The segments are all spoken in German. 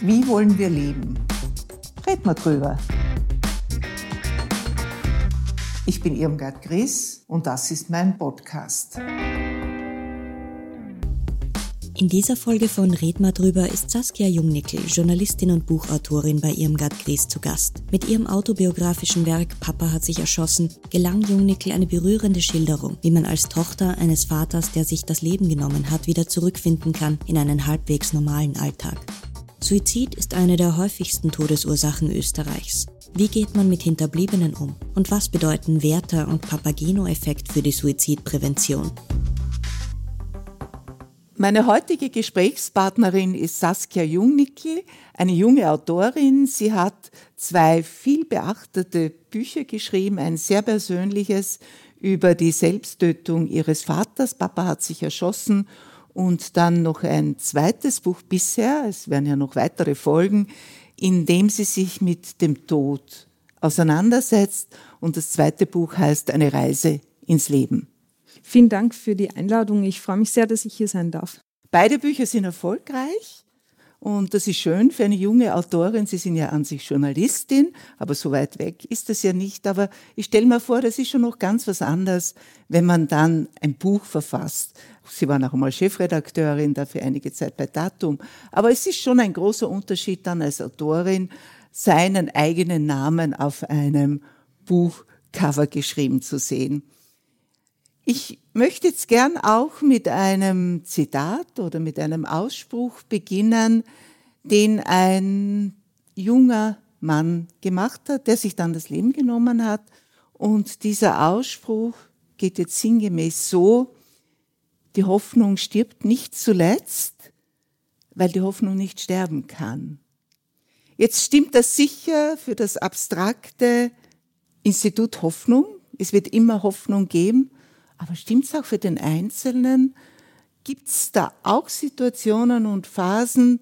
Wie wollen wir leben? Red mal drüber. Ich bin Irmgard Gries und das ist mein Podcast. In dieser Folge von Red mal drüber ist Saskia Jungnickel, Journalistin und Buchautorin bei Irmgard Gries zu Gast. Mit ihrem autobiografischen Werk Papa hat sich erschossen gelang Jungnickel eine berührende Schilderung, wie man als Tochter eines Vaters, der sich das Leben genommen hat, wieder zurückfinden kann in einen halbwegs normalen Alltag. Suizid ist eine der häufigsten Todesursachen Österreichs. Wie geht man mit Hinterbliebenen um? Und was bedeuten Werther und Papageno-Effekt für die Suizidprävention? Meine heutige Gesprächspartnerin ist Saskia Jungnickel, eine junge Autorin. Sie hat zwei viel beachtete Bücher geschrieben, ein sehr persönliches über die Selbsttötung ihres Vaters. Papa hat sich erschossen und dann noch ein zweites Buch bisher, es werden ja noch weitere Folgen, in dem sie sich mit dem Tod auseinandersetzt. Und das zweite Buch heißt Eine Reise ins Leben. Vielen Dank für die Einladung. Ich freue mich sehr, dass ich hier sein darf. Beide Bücher sind erfolgreich. Und das ist schön für eine junge Autorin. Sie sind ja an sich Journalistin, aber so weit weg ist das ja nicht. Aber ich stelle mir vor, das ist schon noch ganz was anderes, wenn man dann ein Buch verfasst. Sie waren auch einmal Chefredakteurin, dafür einige Zeit bei Datum. Aber es ist schon ein großer Unterschied dann als Autorin, seinen eigenen Namen auf einem Buchcover geschrieben zu sehen. Ich möchte jetzt gern auch mit einem Zitat oder mit einem Ausspruch beginnen, den ein junger Mann gemacht hat, der sich dann das Leben genommen hat. Und dieser Ausspruch geht jetzt sinngemäß so, die Hoffnung stirbt nicht zuletzt, weil die Hoffnung nicht sterben kann. Jetzt stimmt das sicher für das abstrakte Institut Hoffnung. Es wird immer Hoffnung geben. Aber stimmt es auch für den Einzelnen? Gibt es da auch Situationen und Phasen,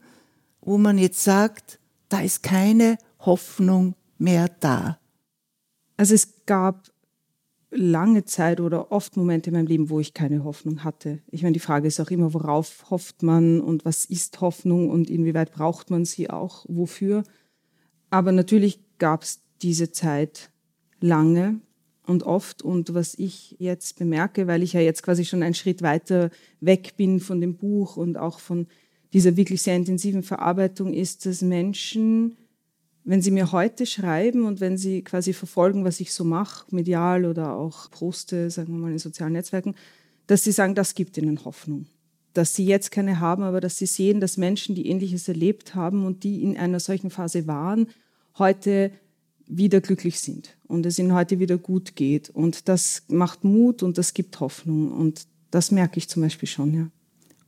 wo man jetzt sagt, da ist keine Hoffnung mehr da? Also es gab lange Zeit oder oft Momente in meinem Leben, wo ich keine Hoffnung hatte. Ich meine, die Frage ist auch immer, worauf hofft man und was ist Hoffnung und inwieweit braucht man sie auch, wofür. Aber natürlich gab es diese Zeit lange und oft. Und was ich jetzt bemerke, weil ich ja jetzt quasi schon einen Schritt weiter weg bin von dem Buch und auch von dieser wirklich sehr intensiven Verarbeitung, ist, dass Menschen, wenn sie mir heute schreiben und wenn sie quasi verfolgen, was ich so mache, medial oder auch poste, sagen wir mal in sozialen Netzwerken, dass sie sagen, das gibt ihnen Hoffnung. Dass sie jetzt keine haben, aber dass sie sehen, dass Menschen, die Ähnliches erlebt haben und die in einer solchen Phase waren, heute wieder glücklich sind und es ihnen heute wieder gut geht. Und das macht Mut und das gibt Hoffnung. Und das merke ich zum Beispiel schon, ja.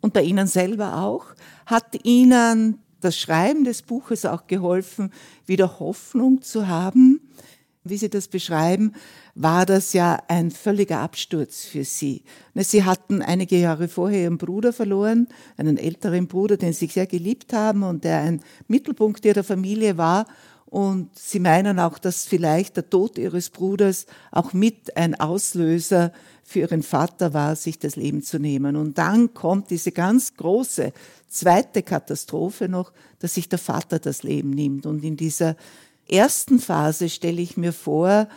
Und bei Ihnen selber auch? Hat Ihnen das Schreiben des Buches auch geholfen, wieder Hoffnung zu haben? Wie Sie das beschreiben, war das ja ein völliger Absturz für Sie. Ne, Sie hatten einige Jahre vorher Ihren Bruder verloren, einen älteren Bruder, den Sie sehr geliebt haben und der ein Mittelpunkt Ihrer Familie war. Und sie meinen auch, dass vielleicht der Tod ihres Bruders auch mit ein Auslöser für ihren Vater war, sich das Leben zu nehmen. Und dann kommt diese ganz große zweite Katastrophe noch, dass sich der Vater das Leben nimmt. Und in dieser ersten Phase stelle ich mir vor,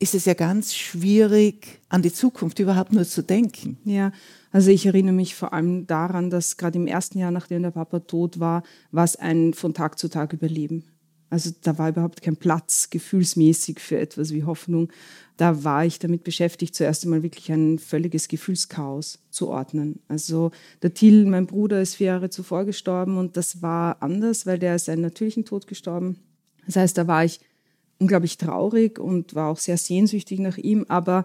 ist es ja ganz schwierig, an die Zukunft überhaupt nur zu denken. Ja, also ich erinnere mich vor allem daran, dass gerade im ersten Jahr, nachdem der Papa tot war, war es ein von Tag zu Tag Überleben. Also da war überhaupt kein Platz gefühlsmäßig für etwas wie Hoffnung. Da war ich damit beschäftigt, zuerst einmal wirklich ein völliges Gefühlschaos zu ordnen. Also der Till, mein Bruder, ist vier Jahre zuvor gestorben und das war anders, weil der ist einen natürlichen Tod gestorben. Das heißt, da war ich unglaublich traurig und war auch sehr sehnsüchtig nach ihm, aber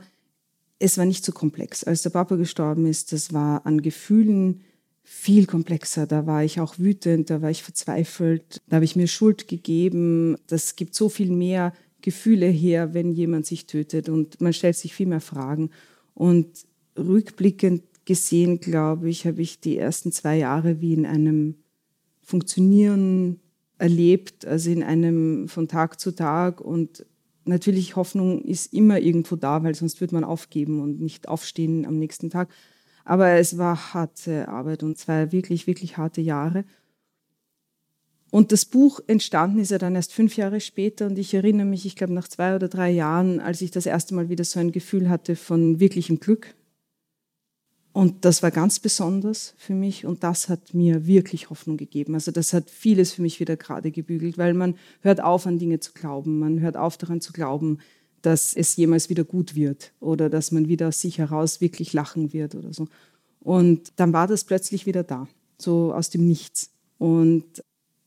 es war nicht so komplex. Als der Papa gestorben ist, das war an Gefühlen viel komplexer. Da war ich auch wütend, da war ich verzweifelt, da habe ich mir Schuld gegeben. Das gibt so viel mehr Gefühle her, wenn jemand sich tötet und man stellt sich viel mehr Fragen. Und rückblickend gesehen, glaube ich, habe ich die ersten zwei Jahre wie in einem Funktionieren erlebt, also in einem von Tag zu Tag und Natürlich, Hoffnung ist immer irgendwo da, weil sonst würde man aufgeben und nicht aufstehen am nächsten Tag. Aber es war harte Arbeit und zwei wirklich, wirklich harte Jahre. Und das Buch entstanden ist ja dann erst fünf Jahre später und ich erinnere mich, ich glaube nach zwei oder drei Jahren, als ich das erste Mal wieder so ein Gefühl hatte von wirklichem Glück. Und das war ganz besonders für mich und das hat mir wirklich Hoffnung gegeben. Also das hat vieles für mich wieder gerade gebügelt, weil man hört auf an Dinge zu glauben, man hört auf daran zu glauben, dass es jemals wieder gut wird oder dass man wieder aus sich heraus wirklich lachen wird oder so. Und dann war das plötzlich wieder da, so aus dem Nichts. Und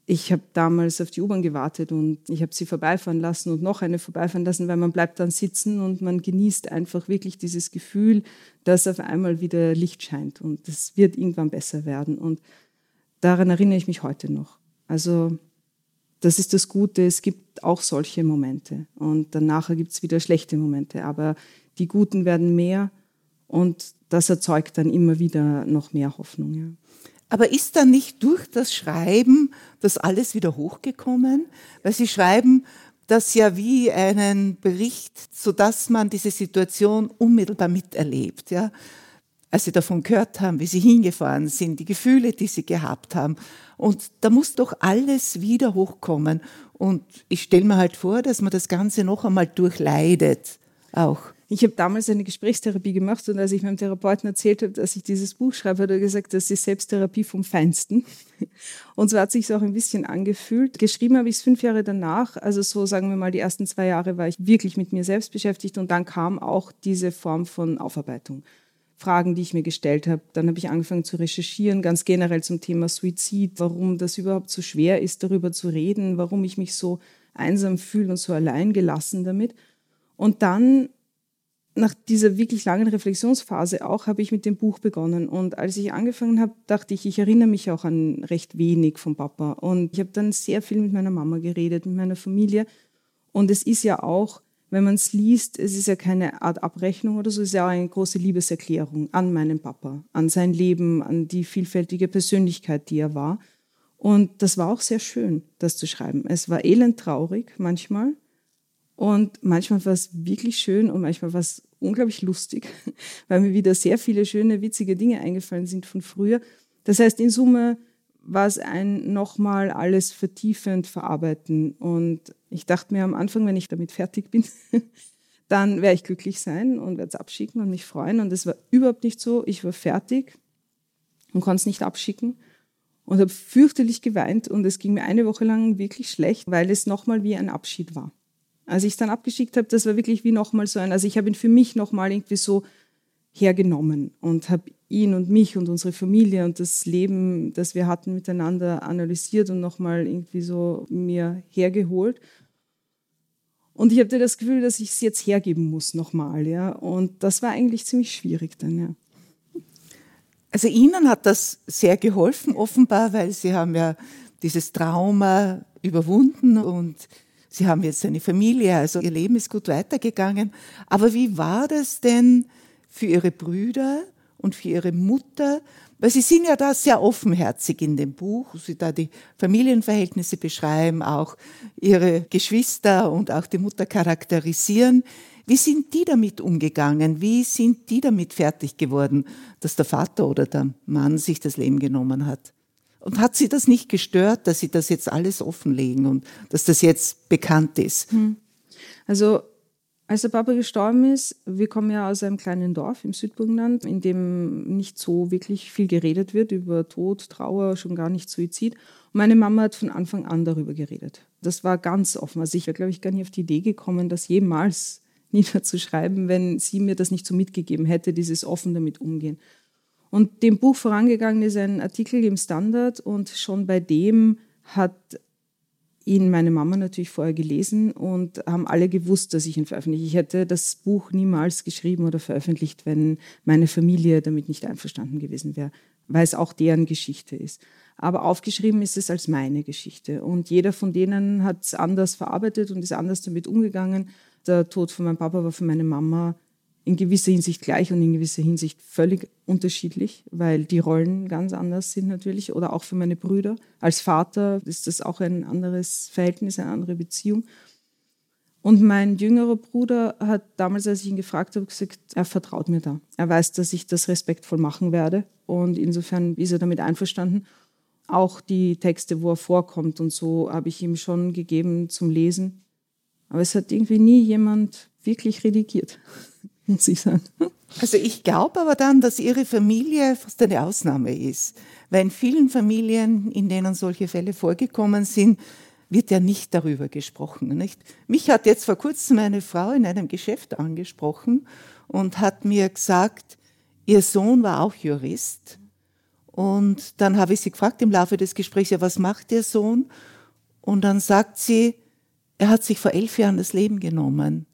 ich habe damals auf die U-Bahn gewartet und ich habe sie vorbeifahren lassen und noch eine vorbeifahren lassen, weil man bleibt dann sitzen und man genießt einfach wirklich dieses Gefühl, dass auf einmal wieder Licht scheint und es wird irgendwann besser werden. Und daran erinnere ich mich heute noch. Also das ist das Gute, es gibt auch solche Momente und danach gibt es wieder schlechte Momente, aber die Guten werden mehr und das erzeugt dann immer wieder noch mehr Hoffnung. Ja. Aber ist da nicht durch das Schreiben das alles wieder hochgekommen? Weil Sie schreiben das ja wie einen Bericht, sodass man diese Situation unmittelbar miterlebt. Ja? Als Sie davon gehört haben, wie Sie hingefahren sind, die Gefühle, die Sie gehabt haben. Und da muss doch alles wieder hochkommen. Und ich stelle mir halt vor, dass man das Ganze noch einmal durchleidet. Auch. Ich habe damals eine Gesprächstherapie gemacht und als ich meinem Therapeuten erzählt habe, dass ich dieses Buch schreibe, hat er gesagt, das ist Selbsttherapie vom Feinsten. Und so hat sich auch ein bisschen angefühlt. Geschrieben habe ich es fünf Jahre danach, also so sagen wir mal, die ersten zwei Jahre war ich wirklich mit mir selbst beschäftigt und dann kam auch diese Form von Aufarbeitung. Fragen, die ich mir gestellt habe. Dann habe ich angefangen zu recherchieren, ganz generell zum Thema Suizid, warum das überhaupt so schwer ist, darüber zu reden, warum ich mich so einsam fühle und so allein gelassen damit. Und dann nach dieser wirklich langen Reflexionsphase auch habe ich mit dem Buch begonnen. Und als ich angefangen habe, dachte ich, ich erinnere mich auch an recht wenig vom Papa. Und ich habe dann sehr viel mit meiner Mama geredet, mit meiner Familie. Und es ist ja auch, wenn man es liest, es ist ja keine Art Abrechnung oder so, es ist ja eine große Liebeserklärung an meinen Papa, an sein Leben, an die vielfältige Persönlichkeit, die er war. Und das war auch sehr schön, das zu schreiben. Es war elend traurig manchmal. Und manchmal war es wirklich schön und manchmal war es unglaublich lustig, weil mir wieder sehr viele schöne, witzige Dinge eingefallen sind von früher. Das heißt, in Summe war es ein nochmal alles vertiefend verarbeiten. Und ich dachte mir am Anfang, wenn ich damit fertig bin, dann werde ich glücklich sein und werde es abschicken und mich freuen. Und es war überhaupt nicht so. Ich war fertig und konnte es nicht abschicken und habe fürchterlich geweint. Und es ging mir eine Woche lang wirklich schlecht, weil es nochmal wie ein Abschied war. Als ich es dann abgeschickt habe, das war wirklich wie nochmal so ein, also ich habe ihn für mich nochmal irgendwie so hergenommen und habe ihn und mich und unsere Familie und das Leben, das wir hatten, miteinander analysiert und nochmal irgendwie so mir hergeholt. Und ich hatte das Gefühl, dass ich es jetzt hergeben muss nochmal, ja. Und das war eigentlich ziemlich schwierig dann, ja. Also Ihnen hat das sehr geholfen, offenbar, weil Sie haben ja dieses Trauma überwunden und Sie haben jetzt eine Familie, also Ihr Leben ist gut weitergegangen. Aber wie war das denn für Ihre Brüder und für Ihre Mutter? Weil Sie sind ja da sehr offenherzig in dem Buch, Sie da die Familienverhältnisse beschreiben, auch Ihre Geschwister und auch die Mutter charakterisieren. Wie sind die damit umgegangen? Wie sind die damit fertig geworden, dass der Vater oder der Mann sich das Leben genommen hat? Und hat Sie das nicht gestört, dass Sie das jetzt alles offenlegen und dass das jetzt bekannt ist? Hm. Also als der Papa gestorben ist, wir kommen ja aus einem kleinen Dorf im Südburgenland, in dem nicht so wirklich viel geredet wird über Tod, Trauer, schon gar nicht Suizid. Und meine Mama hat von Anfang an darüber geredet. Das war ganz offen. Also ich wäre, glaube ich, gar nicht auf die Idee gekommen, das jemals niederzuschreiben, wenn sie mir das nicht so mitgegeben hätte, dieses offen damit umgehen. Und dem Buch vorangegangen ist ein Artikel im Standard und schon bei dem hat ihn meine Mama natürlich vorher gelesen und haben alle gewusst, dass ich ihn veröffentliche. Ich hätte das Buch niemals geschrieben oder veröffentlicht, wenn meine Familie damit nicht einverstanden gewesen wäre, weil es auch deren Geschichte ist. Aber aufgeschrieben ist es als meine Geschichte. Und jeder von denen hat es anders verarbeitet und ist anders damit umgegangen. Der Tod von meinem Papa war für meine Mama in gewisser Hinsicht gleich und in gewisser Hinsicht völlig unterschiedlich, weil die Rollen ganz anders sind natürlich. Oder auch für meine Brüder. Als Vater ist das auch ein anderes Verhältnis, eine andere Beziehung. Und mein jüngerer Bruder hat damals, als ich ihn gefragt habe, gesagt, er vertraut mir da. Er weiß, dass ich das respektvoll machen werde. Und insofern ist er damit einverstanden. auch die Texte, wo er vorkommt und so, habe ich ihm schon gegeben zum Lesen. Aber es hat irgendwie nie jemand wirklich redigiert, muss ich sagen. Also ich glaube aber dann, dass Ihre Familie fast eine Ausnahme ist. Weil in vielen Familien, in denen solche Fälle vorgekommen sind, wird ja nicht darüber gesprochen. Nicht? Mich hat jetzt vor kurzem eine Frau in einem Geschäft angesprochen und hat mir gesagt, ihr Sohn war auch Jurist. Und dann habe ich sie gefragt im Laufe des Gesprächs, ja, was macht ihr Sohn? Und dann sagt sie, er hat sich vor elf Jahren das Leben genommen.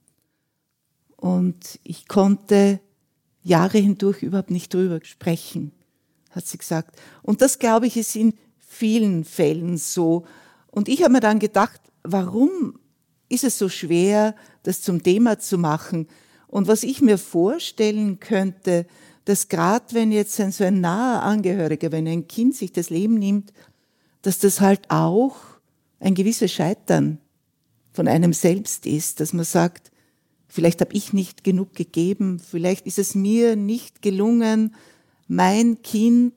Und ich konnte Jahre hindurch überhaupt nicht drüber sprechen, hat sie gesagt. Und das, glaube ich, ist in vielen Fällen so. Und ich habe mir dann gedacht, warum ist es so schwer, das zum Thema zu machen? Und was ich mir vorstellen könnte, dass gerade wenn jetzt ein, so ein naher Angehöriger, wenn ein Kind sich das Leben nimmt, dass das halt auch ein gewisses Scheitern von einem selbst ist, dass man sagt, vielleicht habe ich nicht genug gegeben, vielleicht ist es mir nicht gelungen, mein Kind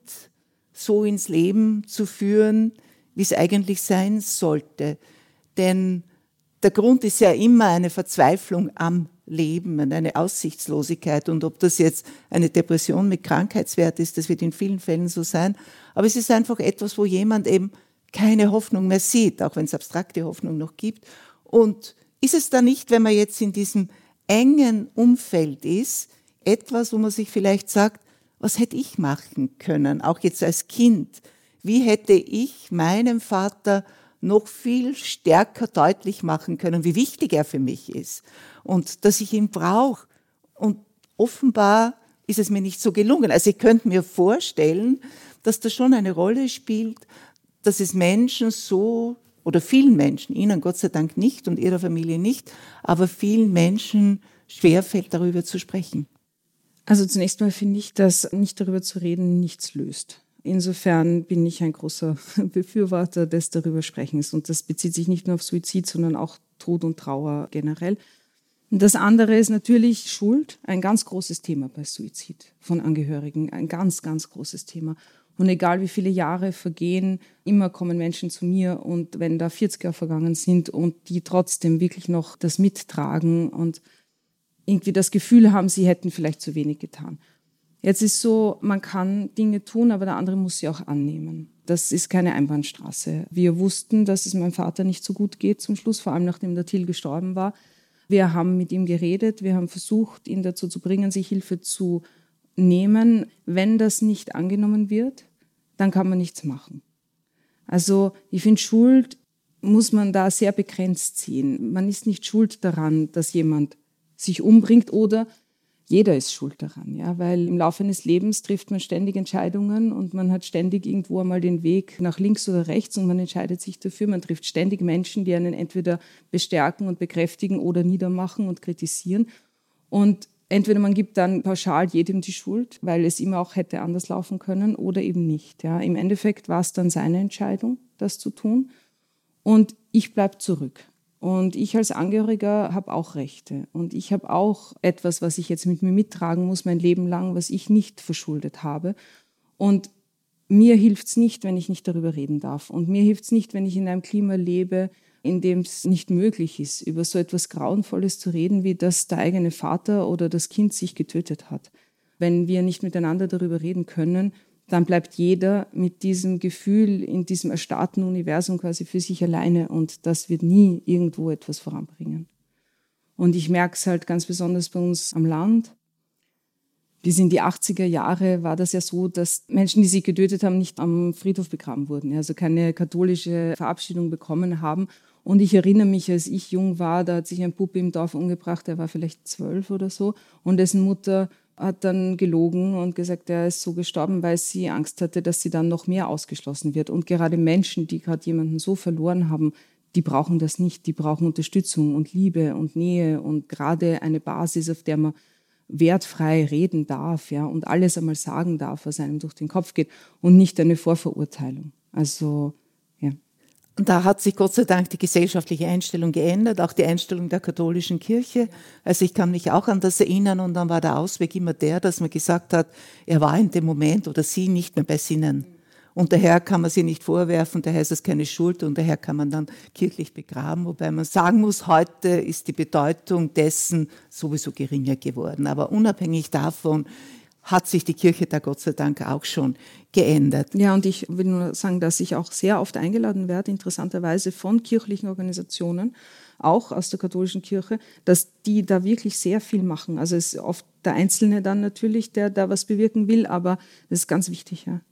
so ins Leben zu führen, wie es eigentlich sein sollte. Denn der Grund ist ja immer eine Verzweiflung am Leben und eine Aussichtslosigkeit. Und ob das jetzt eine Depression mit Krankheitswert ist, das wird in vielen Fällen so sein. Aber es ist einfach etwas, wo jemand eben keine Hoffnung mehr sieht, auch wenn es abstrakte Hoffnung noch gibt. Und ist es da nicht, wenn man jetzt in diesem engen Umfeld ist, etwas, wo man sich vielleicht sagt, was hätte ich machen können, auch jetzt als Kind? Wie hätte ich meinem Vater noch viel stärker deutlich machen können, wie wichtig er für mich ist und dass ich ihn brauche. Und offenbar ist es mir nicht so gelungen. Also ich könnte mir vorstellen, dass das schon eine Rolle spielt, dass es Menschen so oder vielen Menschen, Ihnen Gott sei Dank nicht und Ihrer Familie nicht, aber vielen Menschen schwerfällt, darüber zu sprechen. Also zunächst mal finde ich, dass nicht darüber zu reden nichts löst. Insofern bin ich ein großer Befürworter des darüber Sprechens. Und das bezieht sich nicht nur auf Suizid, sondern auch Tod und Trauer generell. Und das andere ist natürlich Schuld, ein ganz großes Thema bei Suizid von Angehörigen, ein ganz, ganz großes Thema. Und egal wie viele Jahre vergehen, immer kommen Menschen zu mir und wenn da 40 Jahre vergangen sind und die trotzdem wirklich noch das mittragen und irgendwie das Gefühl haben, sie hätten vielleicht zu wenig getan. Jetzt ist so, man kann Dinge tun, aber der andere muss sie auch annehmen. Das ist keine Einbahnstraße. Wir wussten, dass es meinem Vater nicht so gut geht zum Schluss, vor allem nachdem der Till gestorben war. Wir haben mit ihm geredet, wir haben versucht, ihn dazu zu bringen, sich Hilfe zu nehmen. Wenn das nicht angenommen wird, dann kann man nichts machen. Also ich finde, Schuld muss man da sehr begrenzt ziehen. Man ist nicht schuld daran, dass jemand sich umbringt oder jeder ist schuld daran, ja, weil im Laufe eines Lebens trifft man ständig Entscheidungen und man hat ständig irgendwo einmal den Weg nach links oder rechts und man entscheidet sich dafür. Man trifft ständig Menschen, die einen entweder bestärken und bekräftigen oder niedermachen und kritisieren. Und entweder man gibt dann pauschal jedem die Schuld, weil es immer auch hätte anders laufen können oder eben nicht. Ja. Im Endeffekt war es dann seine Entscheidung, das zu tun. Und ich bleibe zurück. Und ich als Angehöriger habe auch Rechte. Und ich habe auch etwas, was ich jetzt mit mir mittragen muss, mein Leben lang, was ich nicht verschuldet habe. Und mir hilft es nicht, wenn ich nicht darüber reden darf. Und mir hilft es nicht, wenn ich in einem Klima lebe, in dem es nicht möglich ist, über so etwas Grauenvolles zu reden, wie dass der eigene Vater oder das Kind sich getötet hat. Wenn wir nicht miteinander darüber reden können, dann bleibt jeder mit diesem Gefühl in diesem erstarrten Universum quasi für sich alleine und das wird nie irgendwo etwas voranbringen. Und ich merke es halt ganz besonders bei uns am Land. Bis in die 80er Jahre war das ja so, dass Menschen, die sich getötet haben, nicht am Friedhof begraben wurden, also keine katholische Verabschiedung bekommen haben. Und ich erinnere mich, als ich jung war, da hat sich ein Puppe im Dorf umgebracht, der war vielleicht zwölf oder so, und dessen Mutter hat dann gelogen und gesagt, er ist so gestorben, weil sie Angst hatte, dass sie dann noch mehr ausgeschlossen wird. Und gerade Menschen, die gerade jemanden so verloren haben, die brauchen das nicht. Die brauchen Unterstützung und Liebe und Nähe und gerade eine Basis, auf der man wertfrei reden darf, ja, und alles einmal sagen darf, was einem durch den Kopf geht und nicht eine Vorverurteilung. Also und da hat sich Gott sei Dank die gesellschaftliche Einstellung geändert, auch die Einstellung der katholischen Kirche. Also ich kann mich auch an das erinnern und dann war der Ausweg immer der, dass man gesagt hat, er war in dem Moment oder sie nicht mehr bei Sinnen. Und daher kann man sie nicht vorwerfen, daher ist es keine Schuld und daher kann man dann kirchlich begraben, wobei man sagen muss, heute ist die Bedeutung dessen sowieso geringer geworden. Aber unabhängig davon hat sich die Kirche da Gott sei Dank auch schon geändert. Ja, und ich will nur sagen, dass ich auch sehr oft eingeladen werde, interessanterweise von kirchlichen Organisationen, auch aus der katholischen Kirche, dass die da wirklich sehr viel machen. Also es ist oft der Einzelne dann natürlich, der da was bewirken will, aber das ist ganz wichtig, ja.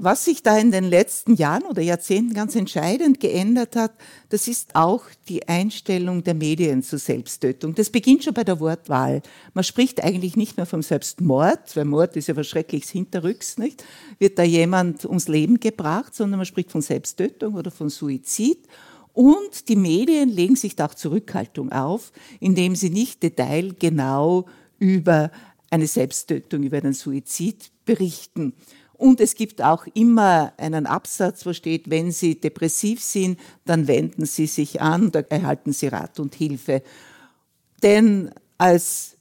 Was sich da in den letzten Jahren oder Jahrzehnten ganz entscheidend geändert hat, das ist auch die Einstellung der Medien zur Selbsttötung. Das beginnt schon bei der Wortwahl. Man spricht eigentlich nicht mehr vom Selbstmord, weil Mord ist ja was Schreckliches hinterrücks, nicht? Wird da jemand ums Leben gebracht, sondern man spricht von Selbsttötung oder von Suizid. Und die Medien legen sich da auch Zurückhaltung auf, indem sie nicht detailgenau über eine Selbsttötung, über einen Suizid berichten. Und es gibt auch immer einen Absatz, wo steht, wenn Sie depressiv sind, dann wenden Sie sich an, da erhalten Sie Rat und Hilfe. Denn als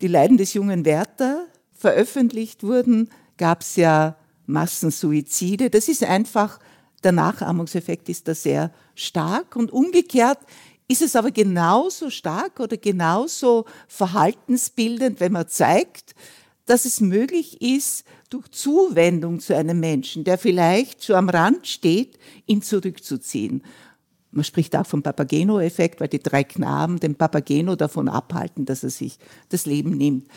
die Leiden des jungen Werther veröffentlicht wurden, gab es ja Massensuizide. Das ist einfach, der Nachahmungseffekt ist da sehr stark. Und umgekehrt ist es aber genauso stark oder genauso verhaltensbildend, wenn man zeigt, dass es möglich ist, durch Zuwendung zu einem Menschen, der vielleicht so am Rand steht, ihn zurückzuziehen. Man spricht auch vom Papageno-Effekt, weil die drei Knaben den Papageno davon abhalten, dass er sich das Leben nimmt.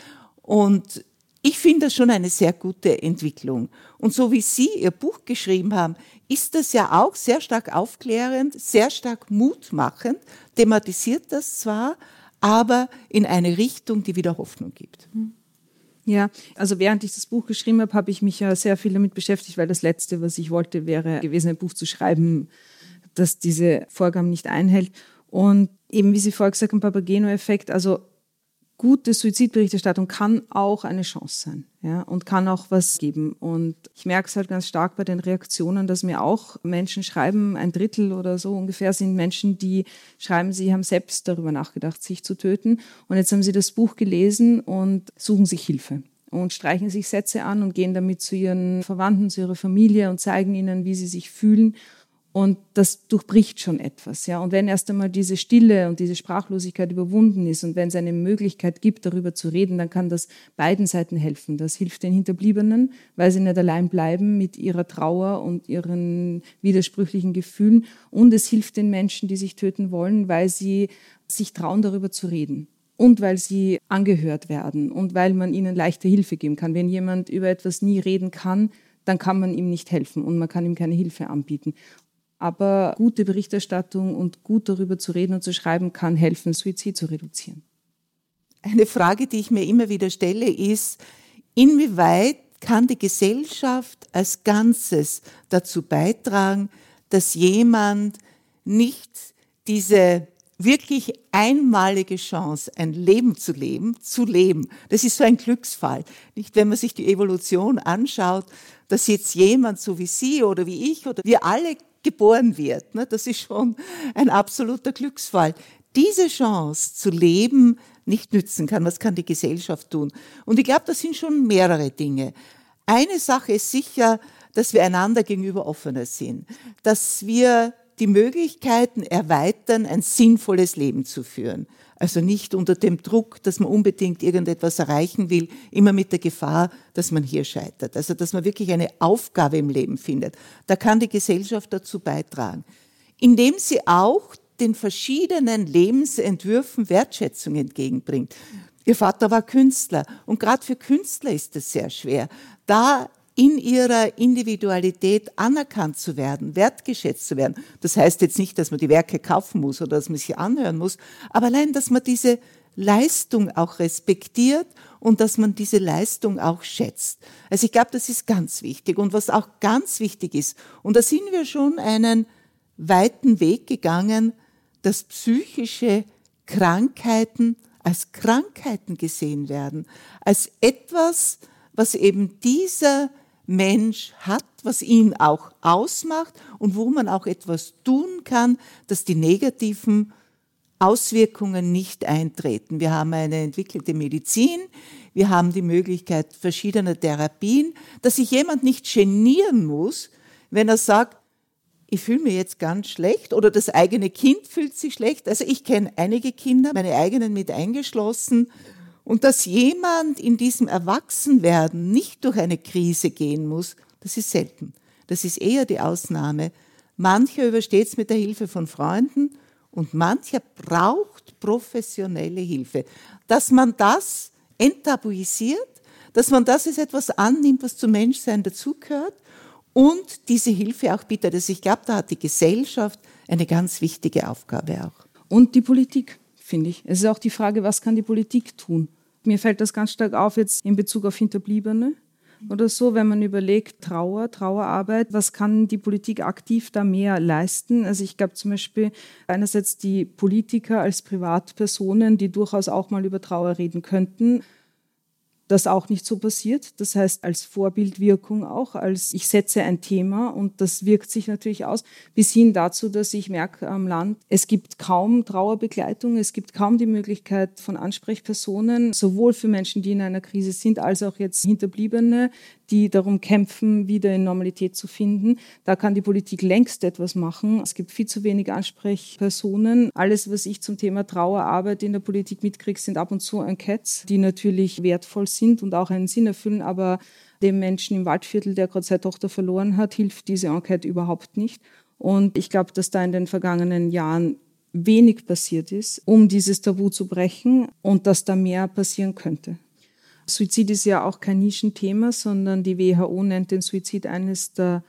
Und ich finde das schon eine sehr gute Entwicklung. Und so wie Sie Ihr Buch geschrieben haben, ist das ja auch sehr stark aufklärend, sehr stark mutmachend, thematisiert das zwar, aber in eine Richtung, die wieder Hoffnung gibt. Mhm. Ja, also während ich das Buch geschrieben habe, habe ich mich ja sehr viel damit beschäftigt, weil das Letzte, was ich wollte, wäre gewesen, ein Buch zu schreiben, das diese Vorgaben nicht einhält. Und eben, wie Sie vorher gesagt haben, Papageno-Effekt, also gute Suizidberichterstattung kann auch eine Chance sein ja, und kann auch was geben. Und ich merke es halt ganz stark bei den Reaktionen, dass mir auch Menschen schreiben, ein Drittel oder so ungefähr sind Menschen, die schreiben, sie haben selbst darüber nachgedacht, sich zu töten. Und jetzt haben sie das Buch gelesen und suchen sich Hilfe und streichen sich Sätze an und gehen damit zu ihren Verwandten, zu ihrer Familie und zeigen ihnen, wie sie sich fühlen. Und das durchbricht schon etwas, ja. Und wenn erst einmal diese Stille und diese Sprachlosigkeit überwunden ist und wenn es eine Möglichkeit gibt, darüber zu reden, dann kann das beiden Seiten helfen. Das hilft den Hinterbliebenen, weil sie nicht allein bleiben mit ihrer Trauer und ihren widersprüchlichen Gefühlen. Und es hilft den Menschen, die sich töten wollen, weil sie sich trauen, darüber zu reden und weil sie angehört werden und weil man ihnen leichte Hilfe geben kann. Wenn jemand über etwas nie reden kann, dann kann man ihm nicht helfen und man kann ihm keine Hilfe anbieten. Aber gute Berichterstattung und gut darüber zu reden und zu schreiben kann helfen, Suizid zu reduzieren. Eine Frage, die ich mir immer wieder stelle, ist, inwieweit kann die Gesellschaft als Ganzes dazu beitragen, dass jemand nicht diese wirklich einmalige Chance, ein Leben zu leben, zu leben. Das ist so ein Glücksfall. Nicht, wenn man sich die Evolution anschaut, dass jetzt jemand so wie Sie oder wie ich oder wir alle geboren wird. Ne? Das ist schon ein absoluter Glücksfall. Diese Chance zu leben nicht nützen kann, was kann die Gesellschaft tun? Und ich glaube, das sind schon mehrere Dinge. Eine Sache ist sicher, dass wir einander gegenüber offener sind, dass wir die Möglichkeiten erweitern, ein sinnvolles Leben zu führen. Also nicht unter dem Druck, dass man unbedingt irgendetwas erreichen will, immer mit der Gefahr, dass man hier scheitert. Also dass man wirklich eine Aufgabe im Leben findet. Da kann die Gesellschaft dazu beitragen. Indem sie auch den verschiedenen Lebensentwürfen Wertschätzung entgegenbringt. Ihr Vater war Künstler und gerade für Künstler ist es sehr schwer, da in ihrer Individualität anerkannt zu werden, wertgeschätzt zu werden. Das heißt jetzt nicht, dass man die Werke kaufen muss oder dass man sie anhören muss, aber allein, dass man diese Leistung auch respektiert und dass man diese Leistung auch schätzt. Also ich glaube, das ist ganz wichtig. Und was auch ganz wichtig ist, und da sind wir schon einen weiten Weg gegangen, dass psychische Krankheiten als Krankheiten gesehen werden, als etwas, was eben dieser Mensch hat, was ihn auch ausmacht und wo man auch etwas tun kann, dass die negativen Auswirkungen nicht eintreten. Wir haben eine entwickelte Medizin, wir haben die Möglichkeit verschiedener Therapien, dass sich jemand nicht genieren muss, wenn er sagt, ich fühle mich jetzt ganz schlecht oder das eigene Kind fühlt sich schlecht. Also ich kenne einige Kinder, meine eigenen mit eingeschlossen. Und dass jemand in diesem Erwachsenwerden nicht durch eine Krise gehen muss, das ist selten. Das ist eher die Ausnahme. Mancher übersteht es mit der Hilfe von Freunden und mancher braucht professionelle Hilfe. Dass man das enttabuisiert, dass man das als etwas annimmt, was zum Menschsein dazugehört und diese Hilfe auch bietet. Also ich glaube, da hat die Gesellschaft eine ganz wichtige Aufgabe auch. Und die Politik, finde ich. Es ist auch die Frage, was kann die Politik tun? Mir fällt das ganz stark auf jetzt in Bezug auf Hinterbliebene oder so, wenn man überlegt, Trauer, Trauerarbeit, was kann die Politik aktiv da mehr leisten? Also ich glaube zum Beispiel einerseits die Politiker als Privatpersonen, die durchaus auch mal über Trauer reden könnten das auch nicht so passiert. Das heißt, als Vorbildwirkung auch, als ich setze ein Thema und das wirkt sich natürlich aus, bis hin dazu, dass ich merke am Land, es gibt kaum Trauerbegleitung, es gibt kaum die Möglichkeit von Ansprechpersonen, sowohl für Menschen, die in einer Krise sind, als auch jetzt Hinterbliebene, die darum kämpfen, wieder in Normalität zu finden. Da kann die Politik längst etwas machen. Es gibt viel zu wenig Ansprechpersonen. Alles, was ich zum Thema Trauerarbeit in der Politik mitkriege, sind ab und zu Enquetes, die natürlich wertvoll sind und auch einen Sinn erfüllen, aber dem Menschen im Waldviertel, der gerade seine Tochter verloren hat, hilft diese Enquete überhaupt nicht. Und ich glaube, dass da in den vergangenen Jahren wenig passiert ist, um dieses Tabu zu brechen und dass da mehr passieren könnte. Suizid ist ja auch kein Nischenthema, sondern die WHO nennt den Suizid eines der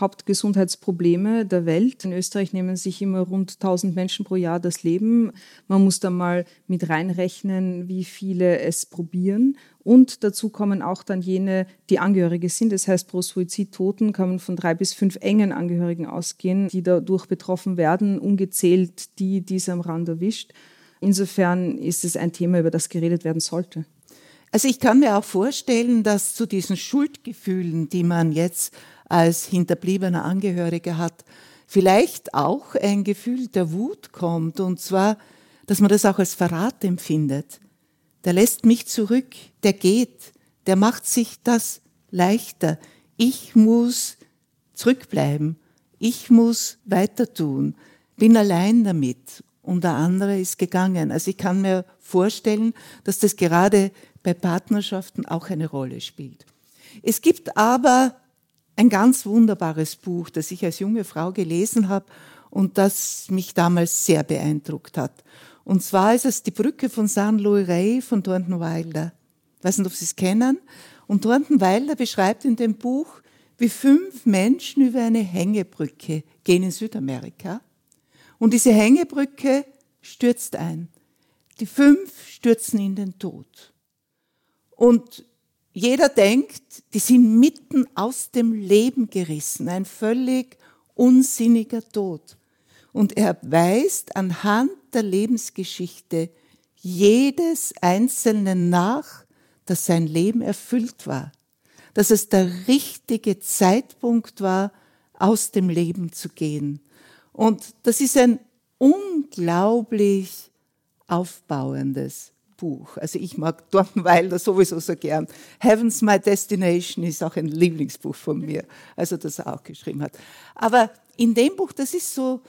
Hauptgesundheitsprobleme der Welt. In Österreich nehmen sich immer rund 1000 Menschen pro Jahr das Leben. Man muss da mal mit reinrechnen, wie viele es probieren. Und dazu kommen auch dann jene, die Angehörige sind. Das heißt, pro Suizidtoten kann man von drei bis fünf engen Angehörigen ausgehen, die dadurch betroffen werden, ungezählt die, die es am Rand erwischt. Insofern ist es ein Thema, über das geredet werden sollte. Also ich kann mir auch vorstellen, dass zu diesen Schuldgefühlen, die man jetzt als hinterbliebener Angehöriger hat, vielleicht auch ein Gefühl der Wut kommt. Und zwar, dass man das auch als Verrat empfindet. Der lässt mich zurück, der geht, der macht sich das leichter. Ich muss zurückbleiben. Ich muss weiter tun. Bin allein damit. Und der andere ist gegangen. Also ich kann mir vorstellen, dass das gerade bei Partnerschaften auch eine Rolle spielt. Es gibt aber ein ganz wunderbares Buch, das ich als junge Frau gelesen habe und das mich damals sehr beeindruckt hat. Und zwar ist es die Brücke von San Louis Rey von Thornton Wilder. Ich weiß nicht, ob Sie es kennen. Und Thornton Wilder beschreibt in dem Buch, wie fünf Menschen über eine Hängebrücke gehen in Südamerika. Und diese Hängebrücke stürzt ein. Die fünf stürzen in den Tod. Und jeder denkt, die sind mitten aus dem Leben gerissen, ein völlig unsinniger Tod. Und er weist anhand der Lebensgeschichte jedes Einzelnen nach, dass sein Leben erfüllt war, dass es der richtige Zeitpunkt war, aus dem Leben zu gehen. Und das ist ein unglaublich aufbauendes Buch. Also ich mag Thornton Wilder sowieso so gern. Heaven's My Destination ist auch ein Lieblingsbuch von mir, also das er auch geschrieben hat. Aber in dem Buch, das ist so,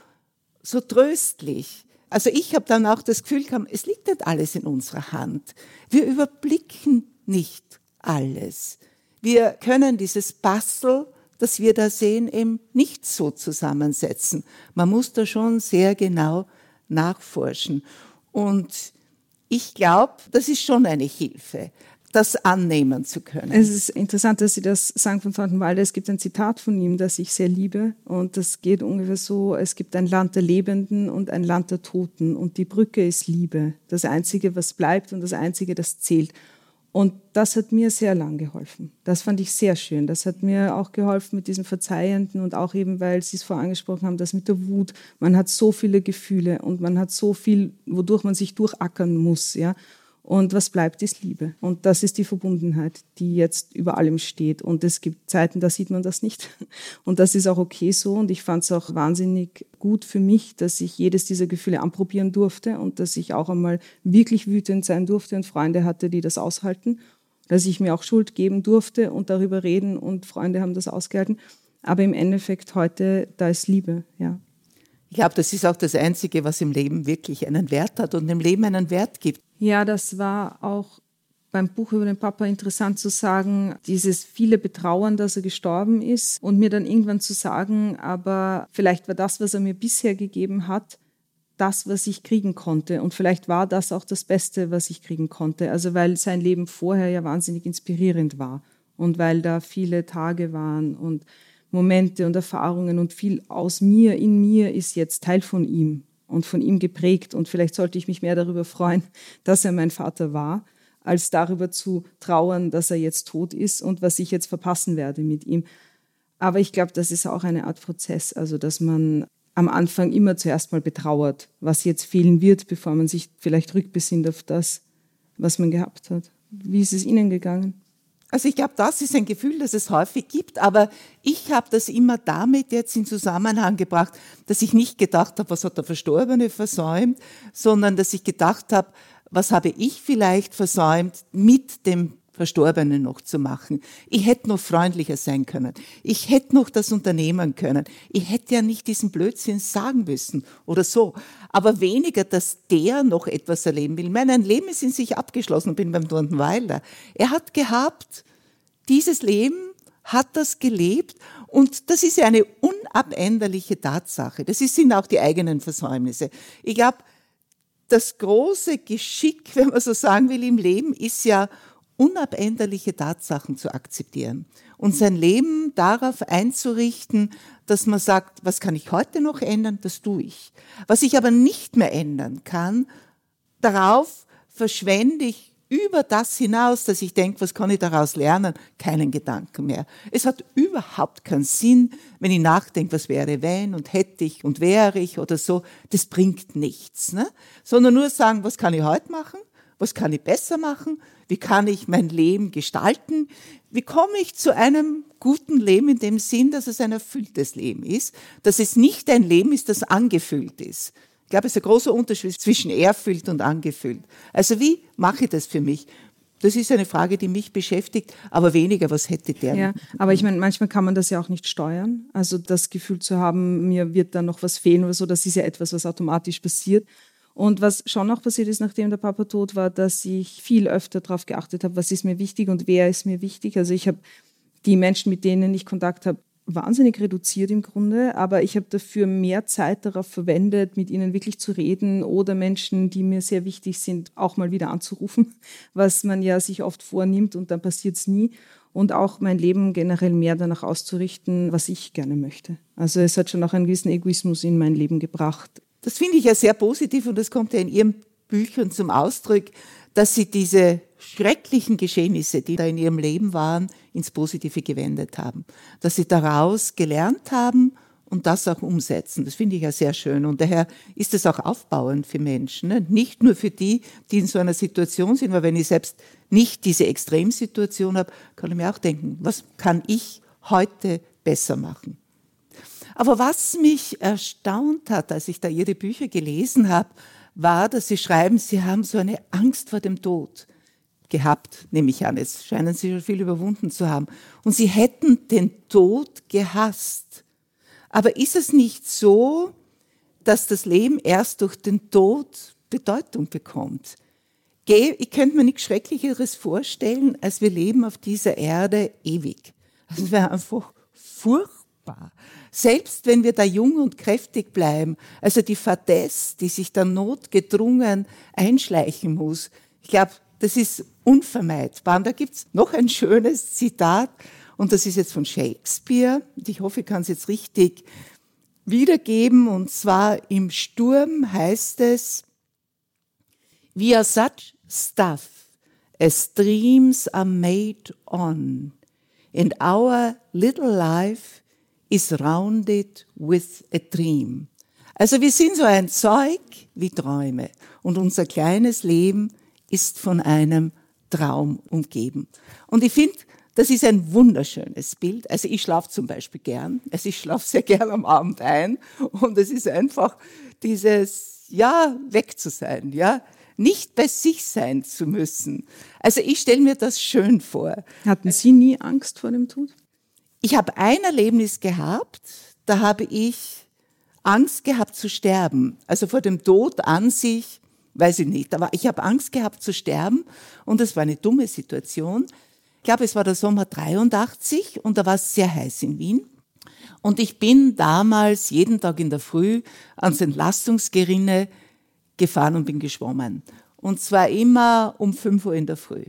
so tröstlich. Also ich habe dann auch das Gefühl gehabt, es liegt nicht alles in unserer Hand. Wir überblicken nicht alles. Wir können dieses Bastel, das wir da sehen, eben nicht so zusammensetzen. Man muss da schon sehr genau nachforschen. Und ich glaube, das ist schon eine Hilfe, das annehmen zu können. Es ist interessant, dass Sie das sagen von Thornton Es gibt ein Zitat von ihm, das ich sehr liebe. Und das geht ungefähr so, es gibt ein Land der Lebenden und ein Land der Toten. Und die Brücke ist Liebe. Das Einzige, was bleibt und das Einzige, das zählt. Und das hat mir sehr lang geholfen. Das fand ich sehr schön. Das hat mir auch geholfen mit diesem Verzeihenden und auch eben, weil Sie es vorher angesprochen haben, das mit der Wut. Man hat so viele Gefühle und man hat so viel, wodurch man sich durchackern muss, ja. Und was bleibt, ist Liebe. Und das ist die Verbundenheit, die jetzt über allem steht. Und es gibt Zeiten, da sieht man das nicht. Und das ist auch okay so. Und ich fand es auch wahnsinnig gut für mich, dass ich jedes dieser Gefühle anprobieren durfte und dass ich auch einmal wirklich wütend sein durfte und Freunde hatte, die das aushalten. Dass ich mir auch Schuld geben durfte und darüber reden und Freunde haben das ausgehalten. Aber im Endeffekt heute, da ist Liebe, ja. Ich glaube, das ist auch das Einzige, was im Leben wirklich einen Wert hat und dem Leben einen Wert gibt. Ja, das war auch beim Buch über den Papa interessant zu sagen, dieses viele Betrauern, dass er gestorben ist und mir dann irgendwann zu sagen, aber vielleicht war das, was er mir bisher gegeben hat, das, was ich kriegen konnte. Und vielleicht war das auch das Beste, was ich kriegen konnte. Also weil sein Leben vorher ja wahnsinnig inspirierend war und weil da viele Tage waren und Momente und Erfahrungen und viel aus mir, in mir ist jetzt Teil von ihm und von ihm geprägt. Und vielleicht sollte ich mich mehr darüber freuen, dass er mein Vater war, als darüber zu trauern, dass er jetzt tot ist und was ich jetzt verpassen werde mit ihm. Aber ich glaube, das ist auch eine Art Prozess, also dass man am Anfang immer zuerst mal betrauert, was jetzt fehlen wird, bevor man sich vielleicht rückbesinnt auf das, was man gehabt hat. Wie ist es Ihnen gegangen? Also ich glaube, das ist ein Gefühl, das es häufig gibt, aber ich habe das immer damit jetzt in Zusammenhang gebracht, dass ich nicht gedacht habe, was hat der Verstorbene versäumt, sondern dass ich gedacht habe, was habe ich vielleicht versäumt mit dem Verstorbenen noch zu machen. Ich hätte noch freundlicher sein können. Ich hätte noch das unternehmen können. Ich hätte ja nicht diesen Blödsinn sagen müssen oder so. Aber weniger, dass der noch etwas erleben will. Mein Leben ist in sich abgeschlossen. Ich bin beim Dornweiler. Er hat gehabt, dieses Leben hat das gelebt und das ist ja eine unabänderliche Tatsache. Das sind auch die eigenen Versäumnisse. Ich glaube, das große Geschick, wenn man so sagen will, im Leben ist ja unabänderliche Tatsachen zu akzeptieren und sein Leben darauf einzurichten, dass man sagt, was kann ich heute noch ändern, das tue ich. Was ich aber nicht mehr ändern kann, darauf verschwende ich über das hinaus, dass ich denke, was kann ich daraus lernen, keinen Gedanken mehr. Es hat überhaupt keinen Sinn, wenn ich nachdenke, was wäre wenn und hätte ich und wäre ich oder so. Das bringt nichts, ne? sondern nur sagen, was kann ich heute machen, was kann ich besser machen, wie kann ich mein Leben gestalten, wie komme ich zu einem guten Leben in dem Sinn, dass es ein erfülltes Leben ist, dass es nicht ein Leben ist, das angefüllt ist. Ich glaube, es ist ein großer Unterschied zwischen erfüllt und angefüllt. Also wie mache ich das für mich? Das ist eine Frage, die mich beschäftigt, aber weniger, was hätte der? Ja, aber ich meine, manchmal kann man das ja auch nicht steuern. Also das Gefühl zu haben, mir wird da noch was fehlen oder so, das ist ja etwas, was automatisch passiert. Und was schon noch passiert ist, nachdem der Papa tot war, dass ich viel öfter darauf geachtet habe, was ist mir wichtig und wer ist mir wichtig. Also ich habe die Menschen, mit denen ich Kontakt habe, wahnsinnig reduziert im Grunde, aber ich habe dafür mehr Zeit darauf verwendet, mit ihnen wirklich zu reden oder Menschen, die mir sehr wichtig sind, auch mal wieder anzurufen, was man ja sich oft vornimmt und dann passiert es nie. Und auch mein Leben generell mehr danach auszurichten, was ich gerne möchte. Also es hat schon auch einen gewissen Egoismus in mein Leben gebracht. Das finde ich ja sehr positiv und das kommt ja in Ihren Büchern zum Ausdruck, dass Sie diese schrecklichen Geschehnisse, die da in ihrem Leben waren, ins Positive gewendet haben. Dass sie daraus gelernt haben und das auch umsetzen. Das finde ich ja sehr schön. Und daher ist es auch aufbauend für Menschen. Ne? Nicht nur für die, die in so einer Situation sind, weil wenn ich selbst nicht diese Extremsituation habe, kann ich mir auch denken, was kann ich heute besser machen? Aber was mich erstaunt hat, als ich da Ihre Bücher gelesen habe, war, dass Sie schreiben, Sie haben so eine Angst vor dem Tod gehabt, nehme ich an. Jetzt scheinen sie schon viel überwunden zu haben. Und sie hätten den Tod gehasst. Aber ist es nicht so, dass das Leben erst durch den Tod Bedeutung bekommt? Ich könnte mir nichts Schrecklicheres vorstellen, als wir leben auf dieser Erde ewig. Das wäre einfach furchtbar. Selbst wenn wir da jung und kräftig bleiben, also die Fadesse, die sich dann notgedrungen einschleichen muss, ich glaube, das ist unvermeidbar. Und da gibt's noch ein schönes Zitat, und das ist jetzt von Shakespeare. Ich hoffe, ich kann es jetzt richtig wiedergeben. Und zwar im Sturm heißt es, We are such stuff as dreams are made on, and our little life is rounded with a dream. Also wir sind so ein Zeug wie Träume und unser kleines Leben ist von einem Traum umgeben. Und ich finde, das ist ein wunderschönes Bild. Also ich schlafe zum Beispiel gern. Also ich schlafe sehr gern am Abend ein. Und es ist einfach dieses, ja, weg zu sein, ja. Nicht bei sich sein zu müssen. Also ich stelle mir das schön vor. Hatten Sie nie Angst vor dem Tod? Ich habe ein Erlebnis gehabt, da habe ich Angst gehabt zu sterben. Also vor dem Tod an sich, weiß ich nicht, aber ich habe Angst gehabt zu sterben und es war eine dumme Situation. Ich glaube, es war der Sommer 83 und da war es sehr heiß in Wien. Und ich bin damals jeden Tag in der Früh ans Entlastungsgerinne gefahren und bin geschwommen. Und zwar immer um 5 Uhr in der Früh.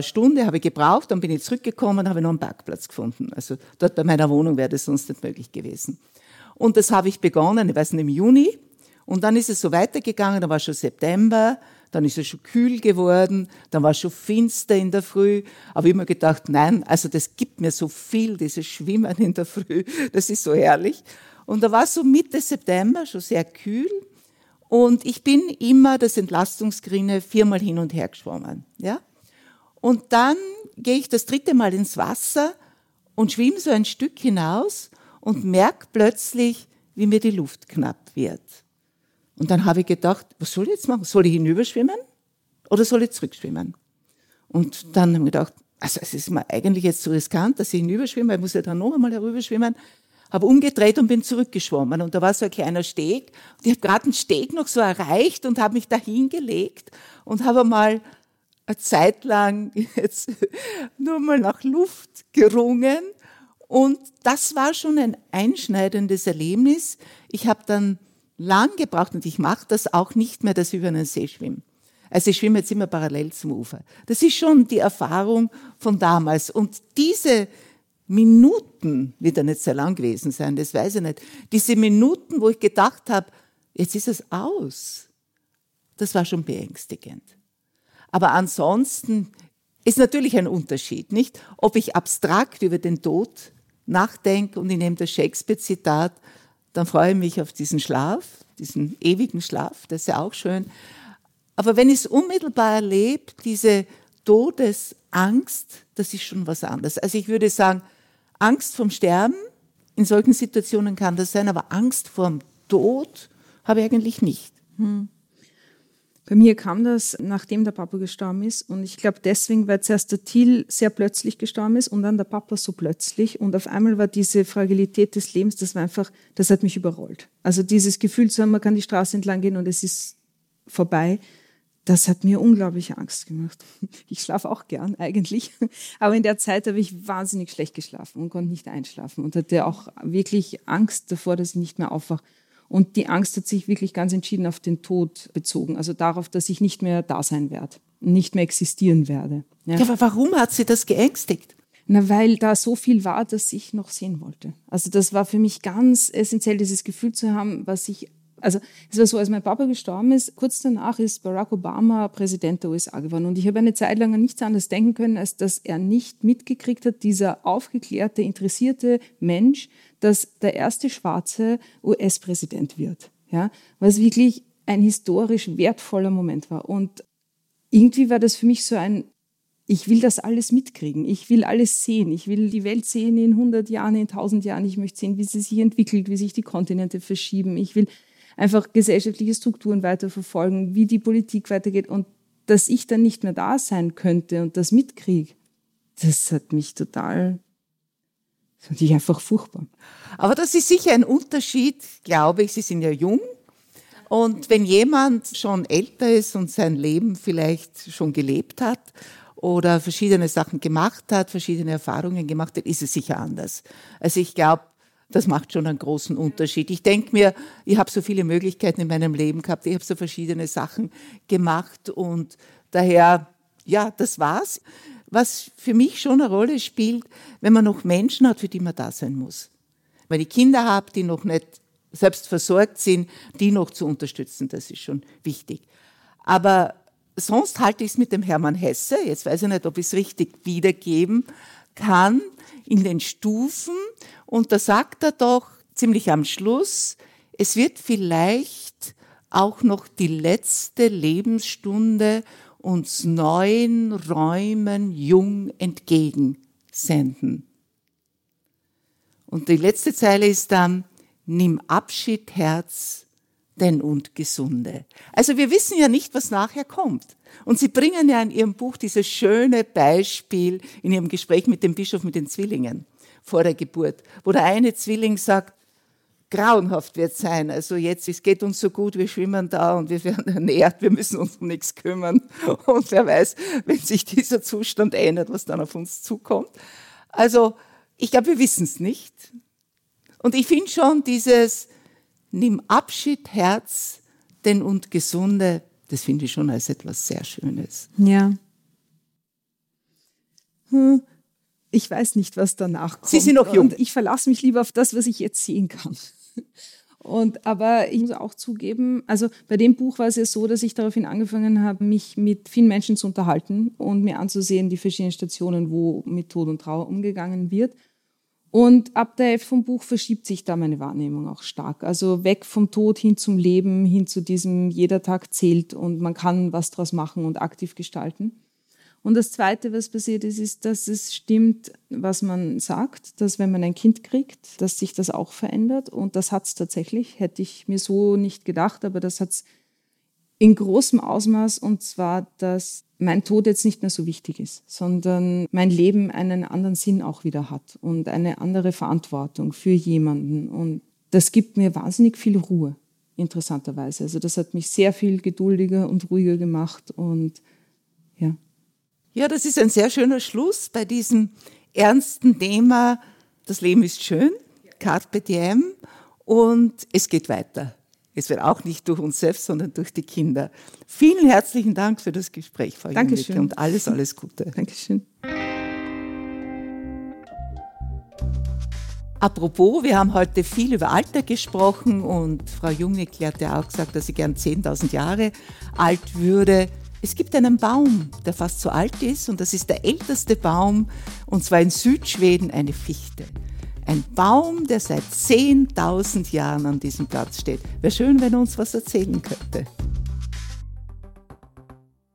Stunde habe ich gebraucht, dann bin ich zurückgekommen, habe noch einen Parkplatz gefunden. Also dort bei meiner Wohnung wäre das sonst nicht möglich gewesen. Und das habe ich begonnen, ich weiß nicht, im Juni. Und dann ist es so weitergegangen, dann war schon September, dann ist es schon kühl geworden, dann war es schon finster in der Früh. Aber ich habe mir gedacht, nein, also das gibt mir so viel, dieses Schwimmen in der Früh, das ist so herrlich. Und da war es so Mitte September, schon sehr kühl. Und ich bin immer das Entlastungsgrinne viermal hin und her geschwommen. Ja? Und dann gehe ich das dritte Mal ins Wasser und schwimme so ein Stück hinaus und merke plötzlich, wie mir die Luft knapp wird. Und dann habe ich gedacht, was soll ich jetzt machen? Soll ich hinüberschwimmen oder soll ich zurückschwimmen? Und dann habe ich gedacht, also es ist mir eigentlich jetzt zu riskant, dass ich hinüberschwimme, weil ich muss ja dann noch einmal herüberschwimmen habe umgedreht und bin zurückgeschwommen. Und da war so ein kleiner Steg. Und ich habe gerade den Steg noch so erreicht und habe mich da hingelegt und habe mal eine Zeit lang jetzt nur mal nach Luft gerungen. Und das war schon ein einschneidendes Erlebnis. Ich habe dann lang gebraucht und ich mache das auch nicht mehr, dass ich über einen See schwimme. Also ich schwimme jetzt immer parallel zum Ufer. Das ist schon die Erfahrung von damals. Und diese Minuten, wird ja nicht sehr lang gewesen sein, das weiß ich nicht, diese Minuten, wo ich gedacht habe, jetzt ist es aus, das war schon beängstigend. Aber ansonsten ist natürlich ein Unterschied, nicht? Ob ich abstrakt über den Tod nachdenke und ich nehme das Shakespeare-Zitat, dann freue ich mich auf diesen Schlaf, diesen ewigen Schlaf, das ist ja auch schön. Aber wenn ich es unmittelbar erlebe, diese Todesangst, das ist schon was anderes. Also ich würde sagen, Angst vom Sterben, in solchen Situationen kann das sein, aber Angst vorm Tod habe ich eigentlich nicht. Hm. Bei mir kam das, nachdem der Papa gestorben ist. Und ich glaube deswegen, weil zuerst der Thiel sehr plötzlich gestorben ist und dann der Papa so plötzlich. Und auf einmal war diese Fragilität des Lebens, das war einfach, das hat mich überrollt. Also dieses Gefühl zu haben, man kann die Straße entlang gehen und es ist vorbei das hat mir unglaublich Angst gemacht. Ich schlafe auch gern eigentlich, aber in der Zeit habe ich wahnsinnig schlecht geschlafen und konnte nicht einschlafen und hatte auch wirklich Angst davor, dass ich nicht mehr aufwache. Und die Angst hat sich wirklich ganz entschieden auf den Tod bezogen, also darauf, dass ich nicht mehr da sein werde, nicht mehr existieren werde. Ja. ja, aber warum hat sie das geängstigt? Na, weil da so viel war, dass ich noch sehen wollte. Also das war für mich ganz essentiell, dieses Gefühl zu haben, was ich also es war so, als mein Papa gestorben ist, kurz danach ist Barack Obama Präsident der USA geworden. Und ich habe eine Zeit lang an nichts anderes denken können, als dass er nicht mitgekriegt hat, dieser aufgeklärte, interessierte Mensch, dass der erste schwarze US-Präsident wird. Ja, was wirklich ein historisch wertvoller Moment war. Und irgendwie war das für mich so ein, ich will das alles mitkriegen. Ich will alles sehen. Ich will die Welt sehen in 100 Jahren, in 1000 Jahren. Ich möchte sehen, wie sie sich entwickelt, wie sich die Kontinente verschieben. Ich will einfach gesellschaftliche Strukturen weiterverfolgen, wie die Politik weitergeht und dass ich dann nicht mehr da sein könnte und das mitkriege, das hat mich total, das fand ich einfach furchtbar. Aber das ist sicher ein Unterschied, glaube ich. Sie sind ja jung. Und wenn jemand schon älter ist und sein Leben vielleicht schon gelebt hat oder verschiedene Sachen gemacht hat, verschiedene Erfahrungen gemacht hat, ist es sicher anders. Also ich glaube, das macht schon einen großen Unterschied. Ich denke mir, ich habe so viele Möglichkeiten in meinem Leben gehabt, ich habe so verschiedene Sachen gemacht und daher, ja, das war's. Was für mich schon eine Rolle spielt, wenn man noch Menschen hat, für die man da sein muss. Wenn ich Kinder habe, die noch nicht selbst versorgt sind, die noch zu unterstützen, das ist schon wichtig. Aber sonst halte ich es mit dem Hermann Hesse, jetzt weiß ich nicht, ob ich es richtig wiedergeben kann, in den Stufen und da sagt er doch ziemlich am Schluss, es wird vielleicht auch noch die letzte Lebensstunde uns neuen Räumen jung entgegensenden. Und die letzte Zeile ist dann, nimm Abschied, Herz, denn und Gesunde. Also wir wissen ja nicht, was nachher kommt. Und Sie bringen ja in Ihrem Buch dieses schöne Beispiel in Ihrem Gespräch mit dem Bischof mit den Zwillingen vor der Geburt, wo der eine Zwilling sagt, grauenhaft wird sein. Also jetzt, es geht uns so gut, wir schwimmen da und wir werden ernährt, wir müssen uns um nichts kümmern. Und wer weiß, wenn sich dieser Zustand ändert, was dann auf uns zukommt. Also ich glaube, wir wissen es nicht. Und ich finde schon dieses Nimm Abschied, Herz, denn und Gesunde, das finde ich schon als etwas sehr Schönes. Ja. Hm. Ich weiß nicht, was danach kommt. Sie sind noch jung. Und ich verlasse mich lieber auf das, was ich jetzt sehen kann. Und, aber ich muss auch zugeben, also bei dem Buch war es ja so, dass ich daraufhin angefangen habe, mich mit vielen Menschen zu unterhalten und mir anzusehen, die verschiedenen Stationen, wo mit Tod und Trauer umgegangen wird. Und ab der Hälfte vom Buch verschiebt sich da meine Wahrnehmung auch stark. Also weg vom Tod hin zum Leben, hin zu diesem jeder Tag zählt und man kann was draus machen und aktiv gestalten. Und das Zweite, was passiert ist, ist, dass es stimmt, was man sagt, dass wenn man ein Kind kriegt, dass sich das auch verändert. Und das hat es tatsächlich. Hätte ich mir so nicht gedacht, aber das hat es in großem Ausmaß. Und zwar, dass mein Tod jetzt nicht mehr so wichtig ist, sondern mein Leben einen anderen Sinn auch wieder hat und eine andere Verantwortung für jemanden. Und das gibt mir wahnsinnig viel Ruhe, interessanterweise. Also das hat mich sehr viel geduldiger und ruhiger gemacht und ja. Ja, das ist ein sehr schöner Schluss bei diesem ernsten Thema. Das Leben ist schön, Carpe Diem und es geht weiter. Es wird auch nicht durch uns selbst, sondern durch die Kinder. Vielen herzlichen Dank für das Gespräch, Frau Dankeschön. und alles, alles Gute. Dankeschön. Apropos, wir haben heute viel über Alter gesprochen und Frau Jungnickel hat ja auch gesagt, dass sie gern 10.000 Jahre alt würde. Es gibt einen Baum, der fast so alt ist und das ist der älteste Baum und zwar in Südschweden eine Fichte. Ein Baum, der seit 10.000 Jahren an diesem Platz steht. Wäre schön, wenn er uns was erzählen könnte.